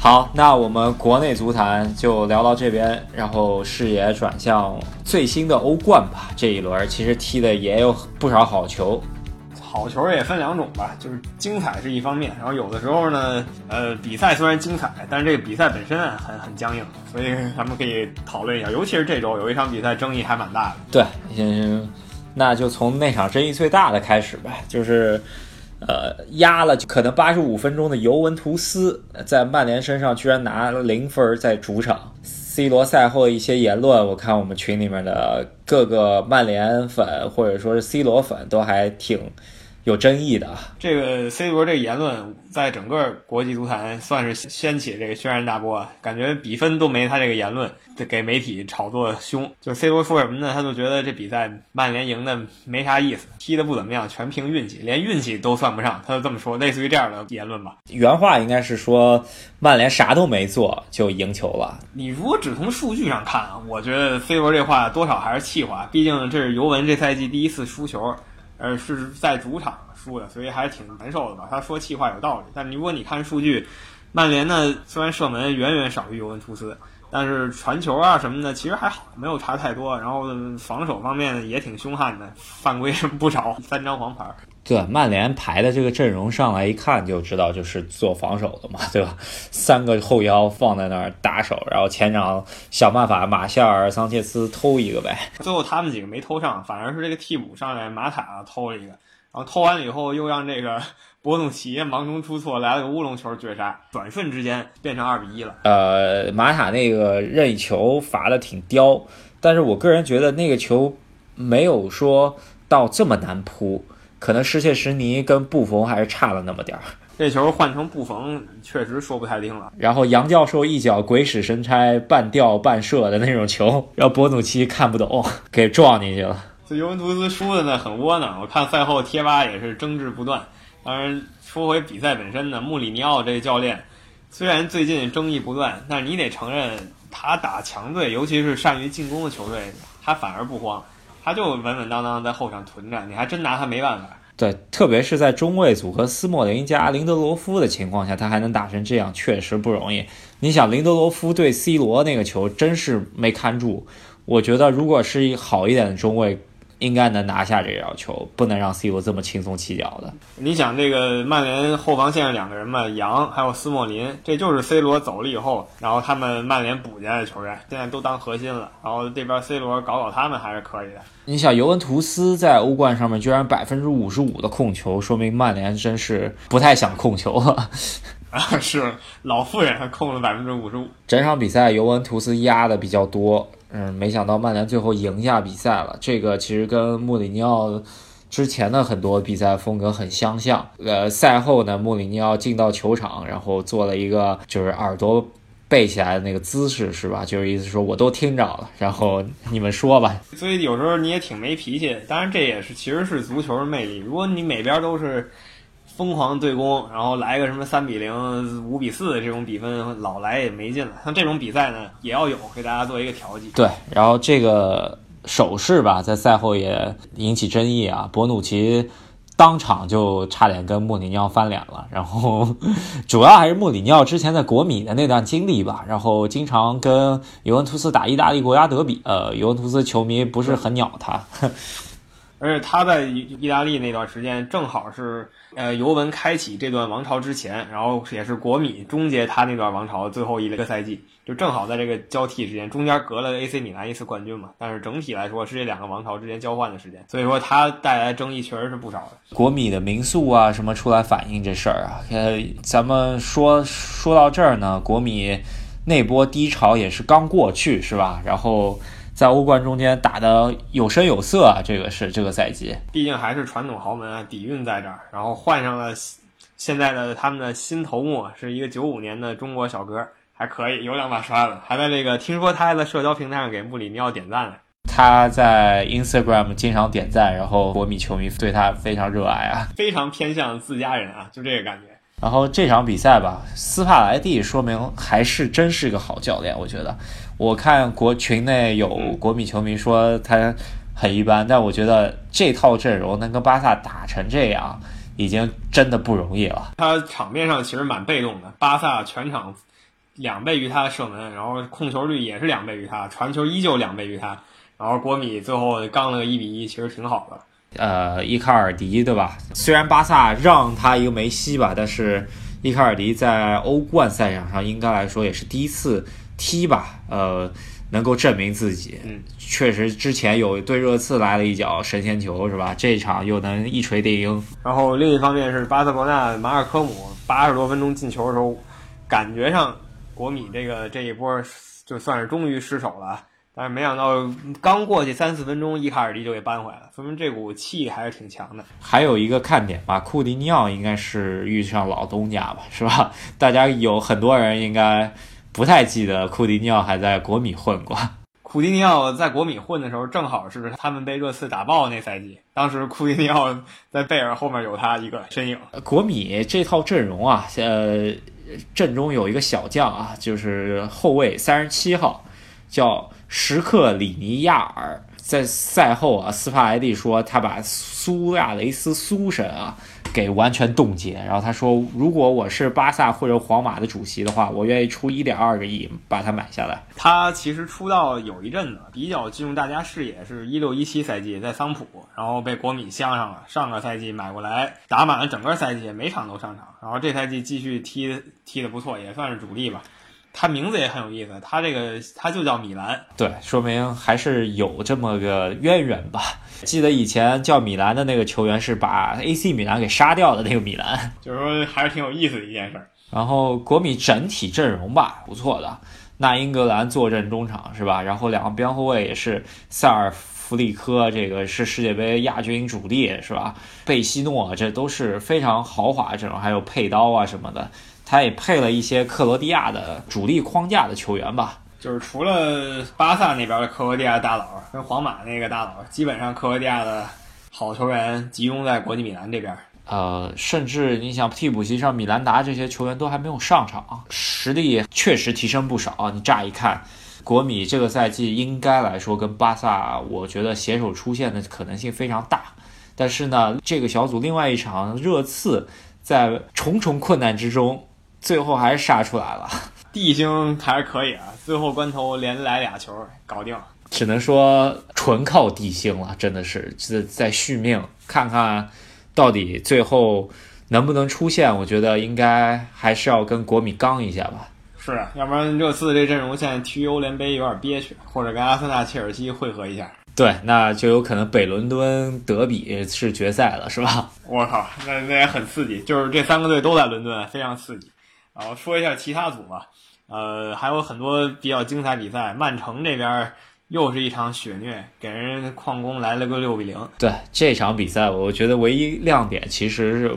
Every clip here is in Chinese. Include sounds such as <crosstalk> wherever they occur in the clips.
好，那我们国内足坛就聊到这边，然后视野转向最新的欧冠吧。这一轮其实踢的也有不少好球，好球也分两种吧，就是精彩是一方面，然后有的时候呢，呃，比赛虽然精彩，但是这个比赛本身啊很很僵硬，所以咱们可以讨论一下，尤其是这周有一场比赛争议还蛮大的。对，嗯，那就从那场争议最大的开始吧，就是。呃，压了可能八十五分钟的尤文图斯，在曼联身上居然拿了零分，在主场。C 罗赛后的一些言论，我看我们群里面的各个曼联粉或者说是 C 罗粉都还挺。有争议的这个 C 罗这个言论，在整个国际足坛算是掀起这个轩然大波，感觉比分都没他这个言论给媒体炒作凶。就是 C 罗说什么呢？他就觉得这比赛曼联赢的没啥意思，踢的不怎么样，全凭运气，连运气都算不上。他就这么说，类似于这样的言论吧。原话应该是说曼联啥都没做就赢球了。你如果只从数据上看啊，我觉得 C 罗这话多少还是气话，毕竟这是尤文这赛季第一次输球。呃，是在主场输的，所以还是挺难受的吧。他说气话有道理，但如果你看数据，曼联呢虽然射门远远少于尤文图斯，但是传球啊什么的其实还好，没有差太多。然后防守方面也挺凶悍的，犯规 <laughs> 不少，三张黄牌。对，曼联排的这个阵容上来一看就知道，就是做防守的嘛，对吧？三个后腰放在那儿打手，然后前场想办法，马夏尔、桑切斯偷一个呗。最后他们几个没偷上，反而是这个替补上来马塔偷了一个，然后偷完了以后又让这个 <laughs> 博努奇忙中出错来了个乌龙球绝杀，转瞬之间变成二比一了。呃，马塔那个任意球罚的挺刁，但是我个人觉得那个球没有说到这么难扑。可能施切什尼跟布冯还是差了那么点儿。这球换成布冯，确实说不太定了。然后杨教授一脚鬼使神差，半吊半射的那种球，<laughs> 让博努奇看不懂，给撞进去了。这尤文图斯输的呢很窝囊，我看赛后贴吧也是争执不断。当然，说回比赛本身呢，穆里尼奥这个教练虽然最近争议不断，但是你得承认，他打强队，尤其是善于进攻的球队，他反而不慌。他就稳稳当当在后场囤着，你还真拿他没办法。对，特别是在中卫组合斯莫林加林德罗夫的情况下，他还能打成这样，确实不容易。你想，林德罗夫对 C 罗那个球真是没看住。我觉得，如果是一好一点的中卫。应该能拿下这条球，不能让 C 罗这么轻松起脚的。你想，这个曼联后防线上两个人嘛，杨还有斯莫林，这就是 C 罗走了以后，然后他们曼联补进来的球员，现在都当核心了。然后这边 C 罗搞搞他们还是可以的。你想，尤文图斯在欧冠上面居然百分之五十五的控球，说明曼联真是不太想控球了。啊，是老妇人还控了百分之五十五。整场比赛尤文图斯压的比较多。嗯，没想到曼联最后赢下比赛了。这个其实跟穆里尼奥之前的很多比赛风格很相像。呃，赛后呢，穆里尼奥进到球场，然后做了一个就是耳朵背起来的那个姿势，是吧？就是意思说我都听着了，然后你们说吧。所以有时候你也挺没脾气。当然，这也是其实是足球的魅力。如果你每边都是。疯狂对攻，然后来个什么三比零、五比四这种比分，老来也没劲了。像这种比赛呢，也要有给大家做一个调剂。对，然后这个手势吧，在赛后也引起争议啊。博努奇当场就差点跟穆里尼奥翻脸了。然后 <laughs> 主要还是穆里尼奥之前在国米的那段经历吧，然后经常跟尤文图斯打意大利国家德比，呃，尤文图斯球迷不是很鸟他。而且他在意大利那段时间，正好是呃尤文开启这段王朝之前，然后也是国米终结他那段王朝最后一个赛季，就正好在这个交替之间，中间隔了 AC 米兰一次冠军嘛。但是整体来说是这两个王朝之间交换的时间，所以说他带来争议确实是不少的。国米的民宿啊什么出来反映这事儿啊，呃，咱们说说到这儿呢，国米那波低潮也是刚过去是吧？然后。在欧冠中间打的有声有色啊，这个是这个赛季，毕竟还是传统豪门啊，底蕴在这儿。然后换上了现在的他们的新头目，是一个九五年的中国小哥，还可以有两把刷子，还在这个听说他还在社交平台上给穆里尼奥点赞呢。他在 Instagram 经常点赞，然后国米球迷对他非常热爱啊，非常偏向自家人啊，就这个感觉。然后这场比赛吧，斯帕莱蒂说明还是真是个好教练，我觉得。我看国群内有国米球迷说他很一般，但我觉得这套阵容能跟巴萨打成这样，已经真的不容易了。他场面上其实蛮被动的，巴萨全场两倍于他的射门，然后控球率也是两倍于他，传球依旧两倍于他，然后国米最后刚了个一比一，其实挺好的。呃，伊卡尔迪对吧？虽然巴萨让他一个梅西吧，但是伊卡尔迪在欧冠赛场上应该来说也是第一次踢吧，呃，能够证明自己。嗯，确实之前有对热刺来了一脚神仙球是吧？这场又能一锤定音。然后另一方面是巴塞罗那马尔科姆八十多分钟进球的时候，感觉上国米这个这一波就算是终于失手了。但是没想到，刚过去三四分钟，伊卡尔迪就给扳回来了，说明这股气还是挺强的。还有一个看点吧，库蒂尼奥应该是遇上老东家吧，是吧？<laughs> 大家有很多人应该不太记得库蒂尼奥还在国米混过。库蒂尼奥在国米混的时候，正好是他们被热刺打爆那赛季，当时库蒂尼奥在贝尔后面有他一个身影。国米这套阵容啊，呃，阵中有一个小将啊，就是后卫三十七号，叫。什克里尼亚尔在赛后啊，斯帕莱蒂说他把苏亚雷斯苏神啊给完全冻结。然后他说，如果我是巴萨或者皇马的主席的话，我愿意出一点二个亿把它买下来。他其实出道有一阵子，比较进入大家视野是一六一七赛季在桑普，然后被国米镶上了。上个赛季买过来打满了整个赛季，每场都上场。然后这赛季继续踢踢的不错，也算是主力吧。他名字也很有意思，他这个他就叫米兰，对，说明还是有这么个渊源吧。记得以前叫米兰的那个球员是把 AC 米兰给杀掉的那个米兰，<laughs> 就是说还是挺有意思的一件事。然后国米整体阵容吧，不错的，那英格兰坐镇中场是吧？然后两个边后卫也是塞尔弗里科，这个是世界杯亚军主力是吧？贝西诺，这都是非常豪华阵容，还有佩刀啊什么的。他也配了一些克罗地亚的主力框架的球员吧，就是除了巴萨那边的克罗地亚大佬跟皇马那个大佬，基本上克罗地亚的好球员集中在国际米兰这边。呃，甚至你想替补席上米兰达这些球员都还没有上场，实力确实提升不少。你乍一看，国米这个赛季应该来说跟巴萨，我觉得携手出线的可能性非常大。但是呢，这个小组另外一场热刺在重重困难之中。最后还是杀出来了，<laughs> 地星还是可以啊，最后关头连来俩球搞定，只能说纯靠地星了，真的是在在续命，看看到底最后能不能出现，我觉得应该还是要跟国米刚一下吧。是啊，要不然热刺这阵容现在踢欧联杯有点憋屈，或者跟阿森纳、切尔西汇合一下。对，那就有可能北伦敦德比是决赛了，是吧？<laughs> 我靠，那那也很刺激，就是这三个队都在伦敦，非常刺激。然后说一下其他组吧，呃，还有很多比较精彩比赛。曼城这边又是一场血虐，给人矿工来了个六比零。对这场比赛，我觉得唯一亮点其实是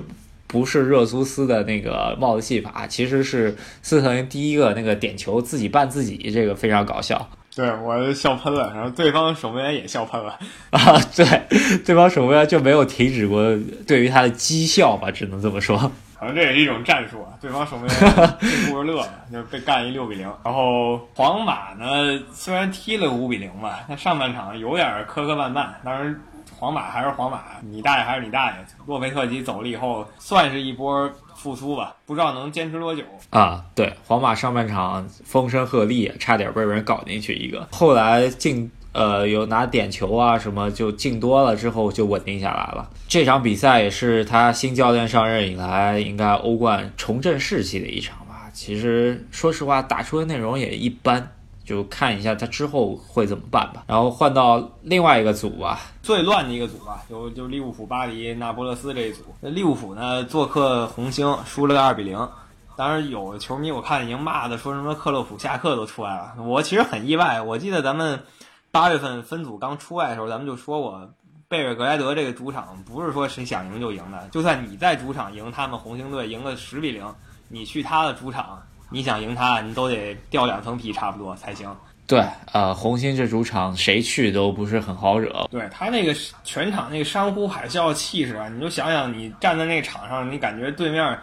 不是热苏斯的那个帽子戏法，其实是斯特林第一个那个点球自己绊自己，这个非常搞笑。对我笑喷了，然后对方守门员也笑喷了 <laughs> 啊！对，对方守门员就没有停止过对于他的讥笑吧，只能这么说。可能这也是一种战术啊！对方守门员顾着乐了，就被干一六比零。然后皇马呢，虽然踢了五比零吧，但上半场有点磕磕绊绊。当然，皇马还是皇马，你大爷还是你大爷。洛佩特吉走了以后，算是一波复苏吧，不知道能坚持多久啊。对，皇马上半场风声鹤唳，差点被人搞进去一个，后来进。呃，有拿点球啊，什么就进多了之后就稳定下来了。这场比赛也是他新教练上任以来，应该欧冠重振士气的一场吧。其实说实话，打出的内容也一般，就看一下他之后会怎么办吧。然后换到另外一个组吧，最乱的一个组吧，就就利物浦、巴黎、那不勒斯这一组。那利物浦呢，做客红星，输了个二比零。当然有球迷我看已经骂的说什么克洛普下课都出来了。我其实很意外，我记得咱们。八月份分组刚出来的时候，咱们就说过，贝尔格莱德这个主场不是说谁想赢就赢的。就算你在主场赢他们红星队赢了十比零，你去他的主场，你想赢他，你都得掉两层皮差不多才行。对，呃，红星这主场谁去都不是很好惹。对他那个全场那个山呼海啸气势啊，你就想想你站在那个场上，你感觉对面。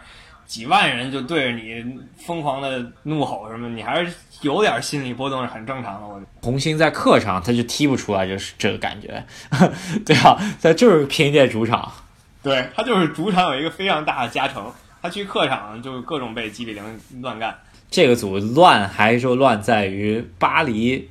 几万人就对着你疯狂的怒吼什么，你还是有点心理波动是很正常的。我红星在客场他就踢不出来，就是这个感觉，<laughs> 对啊，他就是凭借主场，对他就是主场有一个非常大的加成，他去客场就各种被几比零乱干。这个组乱还说乱在于巴黎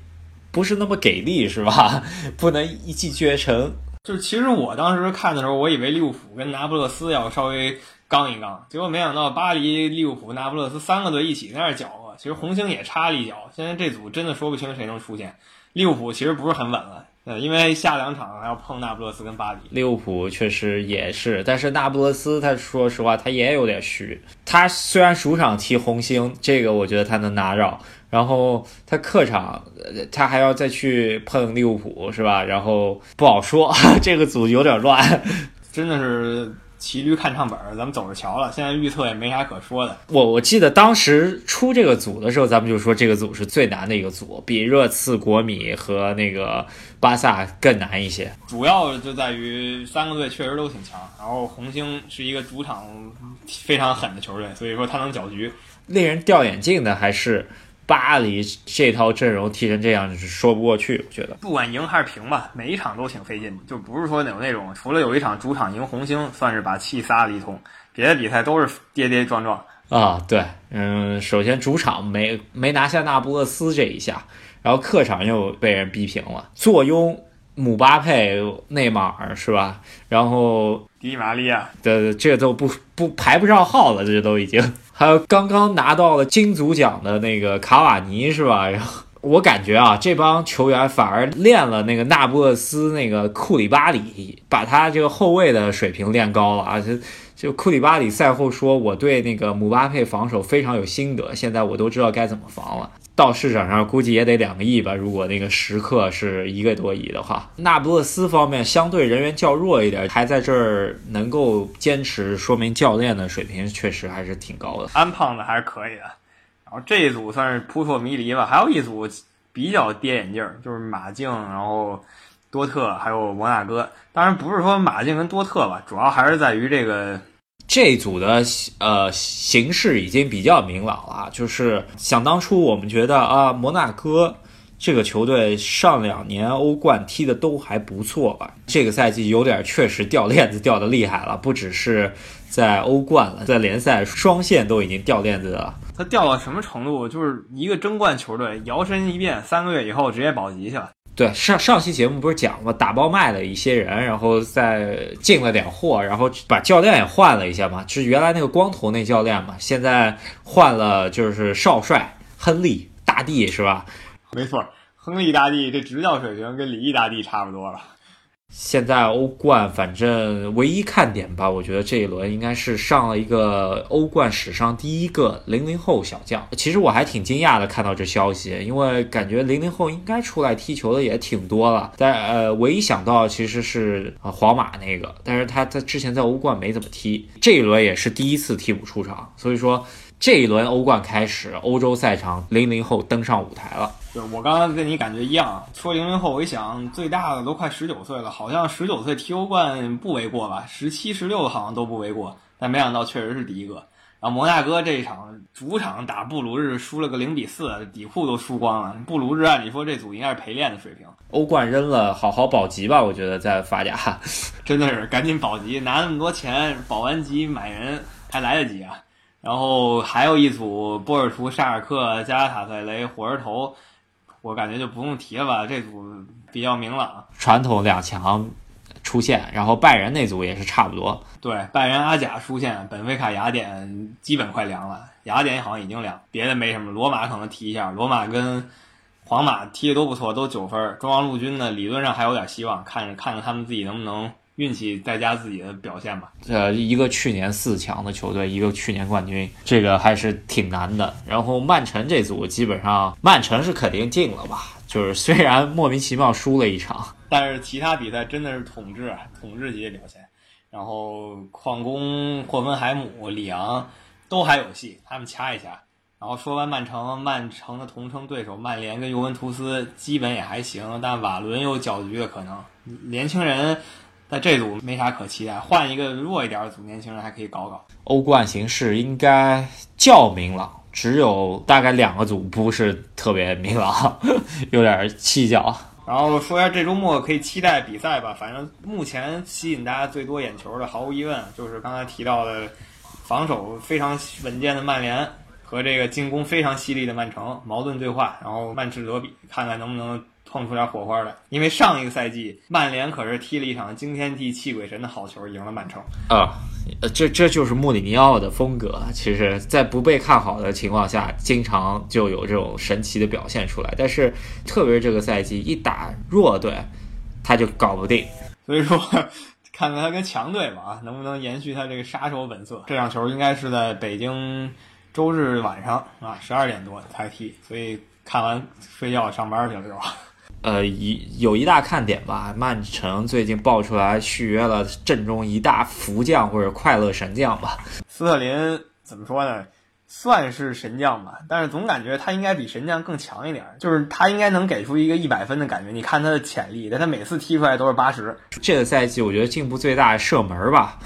不是那么给力，是吧？<laughs> 不能一骑绝尘。就是其实我当时看的时候，我以为利物浦跟那不勒斯要稍微刚一刚，结果没想到巴黎、利物浦、那不勒斯三个队一起在那搅和。其实红星也插了一脚，现在这组真的说不清谁能出现。利物浦其实不是很稳了，呃，因为下两场还要碰那不勒斯跟巴黎。利物浦确实也是，但是那不勒斯他说实话他也有点虚。他虽然主场踢红星，这个我觉得他能拿着，然后他客场他还要再去碰利物浦，是吧？然后不好说，<laughs> 这个组有点乱，<laughs> 真的是。骑驴看唱本，咱们走着瞧了。现在预测也没啥可说的。我我记得当时出这个组的时候，咱们就说这个组是最难的一个组，比热刺、国米和那个巴萨更难一些。主要就在于三个队确实都挺强，然后红星是一个主场非常狠的球队，所以说他能搅局。令人掉眼镜的还是。巴黎这套阵容踢成这样是说不过去，我觉得不管赢还是平吧，每一场都挺费劲，就不是说有那种除了有一场主场赢红星算是把气撒了一通，别的比赛都是跌跌撞撞啊。对，嗯，首先主场没没拿下那不勒斯这一下，然后客场又被人逼平了，坐拥姆巴佩、内马尔是吧？然后迪玛利亚对这都不不排不上号了，这都已经。还有刚刚拿到了金足奖的那个卡瓦尼是吧？然 <laughs> 后我感觉啊，这帮球员反而练了那个那不勒斯那个库里巴里，把他这个后卫的水平练高了啊！就就库里巴里赛后说，我对那个姆巴佩防守非常有心得，现在我都知道该怎么防了。到市场上估计也得两个亿吧，如果那个时刻是一个多亿的话。那不勒斯方面相对人员较弱一点，还在这儿能够坚持，说明教练的水平确实还是挺高的。安胖子还是可以的。然后这一组算是扑朔迷离吧，还有一组比较跌眼镜，就是马竞，然后多特还有摩纳哥。当然不是说马竞跟多特吧，主要还是在于这个。这组的呃形势已经比较明朗了，就是想当初我们觉得啊，摩纳哥这个球队上两年欧冠踢的都还不错吧，这个赛季有点确实掉链子掉的厉害了，不只是在欧冠了，在联赛双线都已经掉链子了。他掉到什么程度？就是一个争冠球队摇身一变，三个月以后直接保级去了。对上上期节目不是讲了打包卖了一些人，然后再进了点货，然后把教练也换了一下嘛，就是原来那个光头那教练嘛，现在换了就是少帅亨利大帝是吧？没错，亨利大帝这执教水平跟李毅大帝差不多了。现在欧冠，反正唯一看点吧，我觉得这一轮应该是上了一个欧冠史上第一个零零后小将。其实我还挺惊讶的，看到这消息，因为感觉零零后应该出来踢球的也挺多了。但呃，唯一想到其实是皇马那个，但是他他之前在欧冠没怎么踢，这一轮也是第一次替补出场，所以说。这一轮欧冠开始，欧洲赛场零零后登上舞台了。对我刚刚跟你感觉一样，说零零后，我一想，最大的都快十九岁了，好像十九岁踢欧冠不为过吧？十七、十六好像都不为过，但没想到确实是第一个。然后摩纳哥这一场主场打布鲁日输了个零比四，底裤都输光了。布鲁日按理说这组应该是陪练的水平，欧冠扔了，好好保级吧？我觉得在法甲，<laughs> 真的是赶紧保级，拿那么多钱保完级买人还来得及啊！然后还有一组波尔图、沙尔克、加拉塔塞雷、火车头，我感觉就不用提了吧。这组比较明朗，传统两强出现，然后拜仁那组也是差不多。对，拜仁、阿贾出现，本菲卡、雅典基本快凉了，雅典好像已经凉，别的没什么。罗马可能提一下，罗马跟皇马踢的都不错，都九分。中央陆军呢，理论上还有点希望，看着看看他们自己能不能。运气再加自己的表现吧。呃，一个去年四强的球队，一个去年冠军，这个还是挺难的。然后曼城这组基本上，曼城是肯定进了吧？就是虽然莫名其妙输了一场，但是其他比赛真的是统治，统治级的表现。然后矿工、霍芬海姆、里昂都还有戏，他们掐一掐。然后说完曼城，曼城的同城对手曼联跟尤文图斯基本也还行，但瓦伦有搅局的可能，年轻人。在这组没啥可期待，换一个弱一点的组，年轻人还可以搞搞。欧冠形势应该较明朗，只有大概两个组不是特别明朗，<laughs> 有点蹊跷。然后说一下这周末可以期待比赛吧，反正目前吸引大家最多眼球的，毫无疑问就是刚才提到的防守非常稳健的曼联和这个进攻非常犀利的曼城矛盾对话，然后曼市德比，看看能不能碰出点火花来。因为上一个赛季曼联可是踢了一场惊天地泣鬼神的好球，赢了曼城。啊，呃，这这就是穆里尼奥的风格。其实，在不被看好的情况下，经常就有这种神奇的表现出来。但是，特别是这个赛季一打弱队，他就搞不定。所以说。看看他跟强队吧，能不能延续他这个杀手本色？这场球应该是在北京周日晚上啊，十二点多才踢，所以看完睡觉上班去了，是吧？呃，一有一大看点吧，曼城最近爆出来续约了阵中一大福将或者快乐神将吧。<laughs> 斯特林怎么说呢？算是神将吧，但是总感觉他应该比神将更强一点，就是他应该能给出一个一百分的感觉。你看他的潜力，但他每次踢出来都是八十。这个赛季我觉得进步最大射门吧，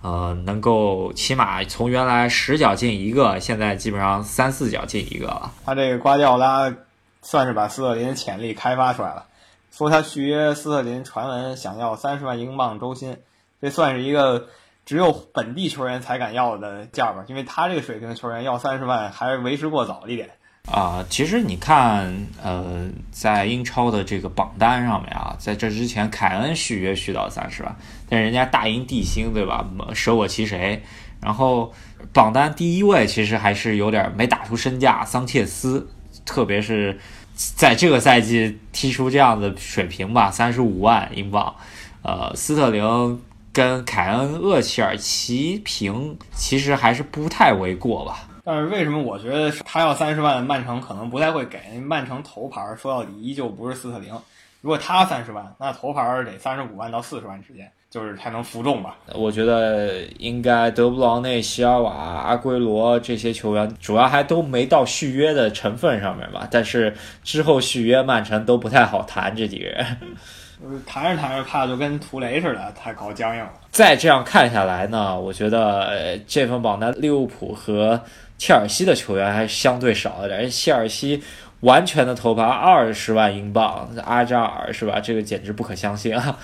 呃，能够起码从原来十脚进一个，现在基本上三四脚进一个了。他这个瓜迪奥拉算是把斯特林的潜力开发出来了。说他续约斯特林，传闻想要三十万英镑周薪，这算是一个。只有本地球员才敢要的价吧，因为他这个水平的球员要三十万还为时过早一点啊。其实你看，呃，在英超的这个榜单上面啊，在这之前凯恩续约续到三十万，但人家大英帝星对吧，舍我其谁？然后榜单第一位其实还是有点没打出身价，桑切斯，特别是在这个赛季踢出这样的水平吧，三十五万英镑。呃，斯特林。跟凯恩、厄齐尔齐平，其实还是不太为过吧。但是为什么我觉得他要三十万，曼城可能不太会给？曼城头牌说到底依旧不是斯特林。如果他三十万，那头牌得三十五万到四十万之间，就是才能服众吧。我觉得应该德布劳内、席尔瓦、阿圭罗这些球员，主要还都没到续约的成分上面吧。但是之后续约曼城都不太好谈这几个人。<laughs> 谈着谈着，怕就跟图雷似的，太搞僵硬了。再这样看下来呢，我觉得这份榜单，利物浦和切尔西的球员还相对少一点。切尔西完全的头牌二十万英镑，阿扎尔是吧？这个简直不可相信啊！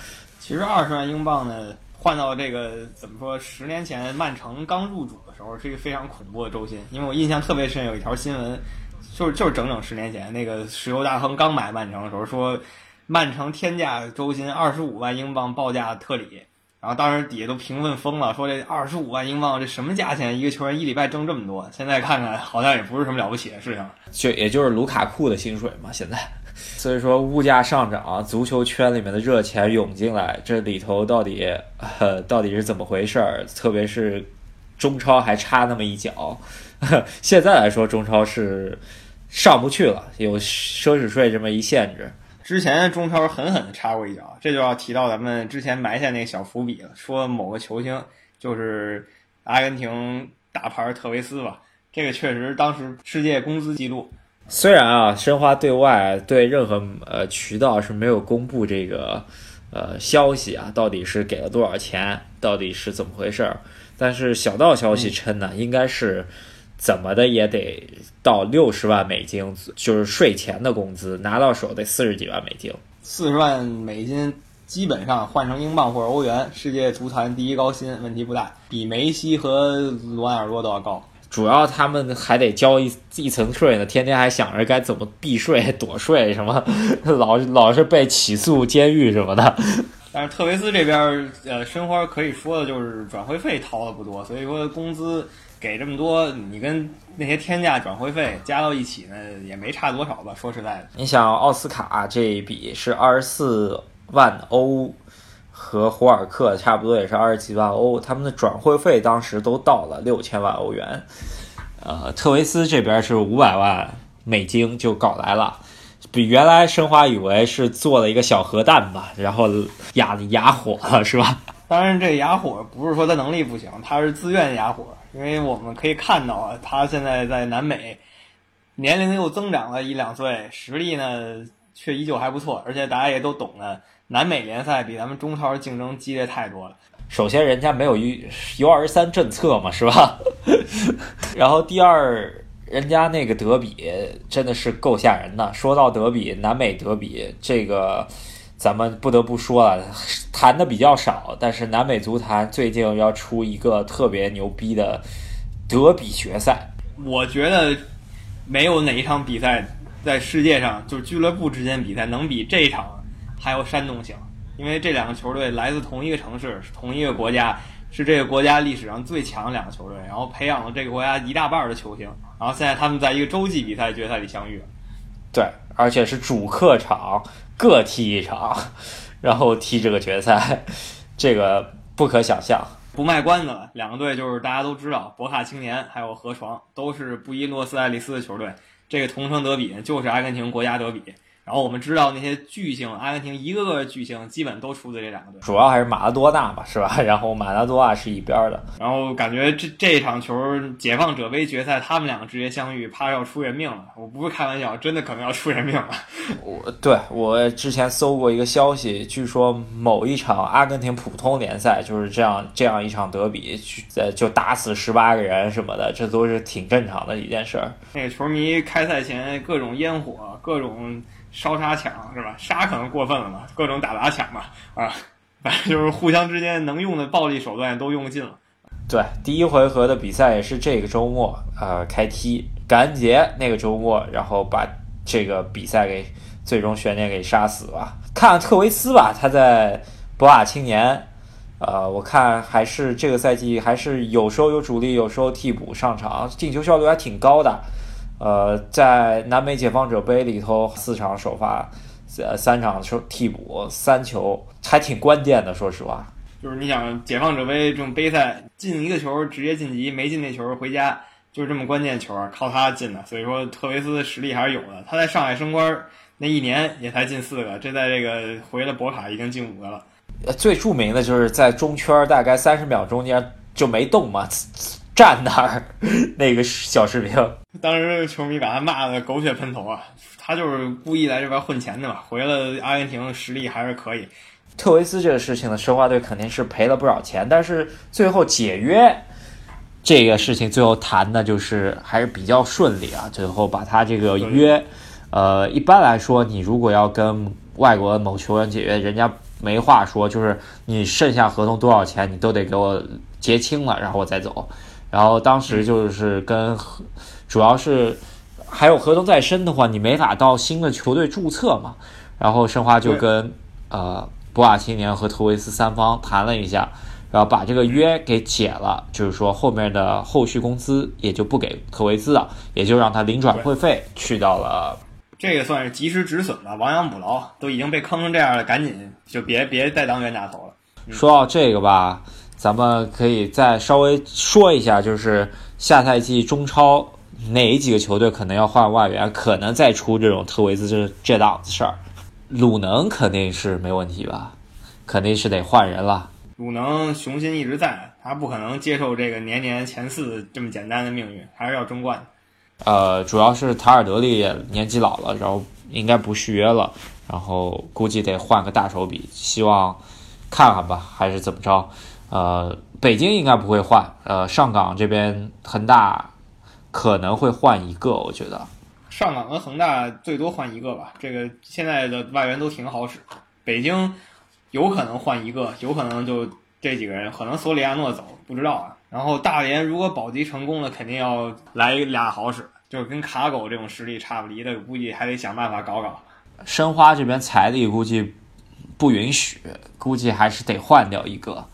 其实二十万英镑呢，换到这个怎么说？十年前曼城刚入主的时候，是一个非常恐怖的周薪。因为我印象特别深，有一条新闻，就是就是整整十年前，那个石油大亨刚买曼城的时候说。曼城天价周薪二十五万英镑报价特里，然后当时底下都评论疯了，说这二十五万英镑这什么价钱？一个球员一礼拜挣这么多？现在看看好像也不是什么了不起的事情，就也就是卢卡库的薪水嘛。现在，所以说物价上涨，足球圈里面的热钱涌进来，这里头到底到底是怎么回事儿？特别是中超还差那么一脚，<laughs> 现在来说中超是上不去了，有奢侈税这么一限制。之前中超狠狠的插过一脚，这就要提到咱们之前埋下那个小伏笔了，说某个球星就是阿根廷大牌特维斯吧，这个确实当时世界工资记录。虽然啊，申花对外对任何呃渠道是没有公布这个呃消息啊，到底是给了多少钱，到底是怎么回事儿，但是小道消息称呢，应该是。怎么的也得到六十万美金，就是税前的工资，拿到手得四十几万美金。四十万美金基本上换成英镑或者欧元，世界足坛第一高薪，问题不大，比梅西和罗纳尔多都要高。主要他们还得交一一层税呢，天天还想着该怎么避税、躲税什么，<laughs> 老老是被起诉监狱什么的。但是特维斯这边，呃，申花可以说的就是转会费掏的不多，所以说工资。给这么多，你跟那些天价转会费加到一起呢，也没差多少吧？说实在的，你想奥斯卡这一笔是二十四万欧，和胡尔克差不多也是二十几万欧，他们的转会费当时都到了六千万欧元。呃，特维斯这边是五百万美金就搞来了，比原来申花以为是做了一个小核弹吧，然后哑哑火了是吧？<laughs> 当然，这哑火不是说他能力不行，他是自愿哑火。因为我们可以看到，他现在在南美，年龄又增长了一两岁，实力呢却依旧还不错。而且大家也都懂的，南美联赛比咱们中超竞争激烈太多了。首先，人家没有 U U 二三政策嘛，是吧？<laughs> 然后第二，人家那个德比真的是够吓人的。说到德比，南美德比这个。咱们不得不说了，谈的比较少，但是南美足坛最近要出一个特别牛逼的德比决赛。我觉得没有哪一场比赛在世界上就是俱乐部之间比赛能比这一场还要煽动性，因为这两个球队来自同一个城市，是同一个国家，是这个国家历史上最强的两个球队，然后培养了这个国家一大半的球星，然后现在他们在一个洲际比赛决赛里相遇。对，而且是主客场各踢一场，然后踢这个决赛，这个不可想象。不卖关子了，两个队就是大家都知道，博卡青年还有河床都是布宜诺斯艾利斯的球队，这个同城德比就是阿根廷国家德比。然后我们知道那些巨星，阿根廷一个个巨星基本都出自这两个队，主要还是马拉多纳吧，是吧？<laughs> 然后马拉多纳是一边的，然后感觉这这场球解放者杯决赛，他们两个直接相遇，怕要出人命了。我不是开玩笑，真的可能要出人命了。<laughs> 我对我之前搜过一个消息，据说某一场阿根廷普通联赛就是这样这样一场德比，呃，就打死十八个人什么的，这都是挺正常的一件事儿。那个球迷开赛前各种烟火，各种。烧杀抢是吧？杀可能过分了嘛，各种打砸抢嘛，啊，反正就是互相之间能用的暴力手段都用尽了。对，第一回合的比赛也是这个周末，呃，开踢感恩节那个周末，然后把这个比赛给最终悬念给杀死了。看特维斯吧，他在博瓦青年，呃，我看还是这个赛季还是有时候有主力，有时候替补上场，进球效率还挺高的。呃，在南美解放者杯里头，四场首发，呃，三场球替补，三球还挺关键的。说实话，就是你想解放者杯这种杯赛，进一个球直接晋级，没进那球回家，就是这么关键球啊，靠他进的。所以说，特维斯的实力还是有的。他在上海升官那一年也才进四个，这在这个回了博卡已经进五个了。呃最著名的就是在中圈大概三十秒中间就没动嘛。站那儿，那个小视频，<laughs> 当时球迷把他骂的狗血喷头啊！他就是故意来这边混钱的嘛。回了阿根廷，实力还是可以。特维斯这个事情呢，申花队肯定是赔了不少钱，但是最后解约这个事情最后谈的就是还是比较顺利啊。最后把他这个约，呃，一般来说，你如果要跟外国某球员解约，人家没话说，就是你剩下合同多少钱，你都得给我结清了，然后我再走。然后当时就是跟，主要是还有合同在身的话，你没法到新的球队注册嘛。然后申花就跟呃博瓦青年和特维斯三方谈了一下，然后把这个约给解了，就是说后面的后续工资也就不给特维斯了，也就让他零转会费去到了。这个算是及时止损吧，亡羊补牢，都已经被坑成这样了，赶紧就别别再当冤大头了。说到这个吧。咱们可以再稍微说一下，就是下赛季中超哪几个球队可能要换外援，可能再出这种特维斯这这档子事儿。鲁能肯定是没问题吧？肯定是得换人了。鲁能雄心一直在，他不可能接受这个年年前四这么简单的命运，还是要争冠。呃，主要是塔尔德利也年纪老了，然后应该不续约了，然后估计得换个大手笔，希望看看吧，还是怎么着？呃，北京应该不会换，呃，上港这边恒大可能会换一个，我觉得。上港跟恒大最多换一个吧，这个现在的外援都挺好使。北京有可能换一个，有可能就这几个人，可能索里亚诺走，不知道啊。然后大连如果保级成功了，肯定要来俩好使，就是跟卡狗这种实力差不离的，估计还得想办法搞搞。申花这边财力估计不允许，估计还是得换掉一个。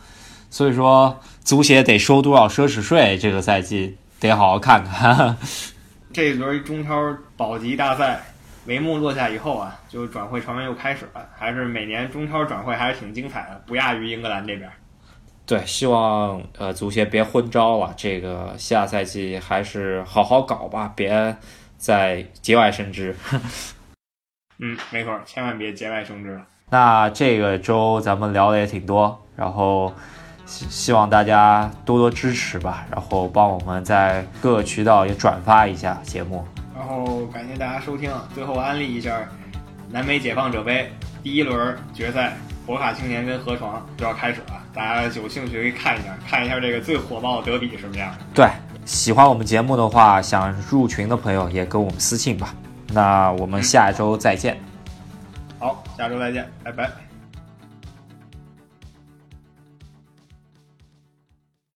所以说，足协得收多少奢侈税？这个赛季得好好看看。<laughs> 这一轮中超保级大赛帷幕落下以后啊，就转会传闻又开始了。还是每年中超转会还是挺精彩的，不亚于英格兰这边。对，希望呃足协别昏招了，这个下赛季还是好好搞吧，别再节外生枝。<laughs> 嗯，没错，千万别节外生枝了。那这个周咱们聊的也挺多，然后。希希望大家多多支持吧，然后帮我们在各个渠道也转发一下节目。然后感谢大家收听，最后安利一下南美解放者杯第一轮决赛，博卡青年跟河床就要开始了，大家有兴趣可以看一下，看一下这个最火爆的德比什么样。对，喜欢我们节目的话，想入群的朋友也跟我们私信吧。那我们下周再见。好，下周再见，拜拜。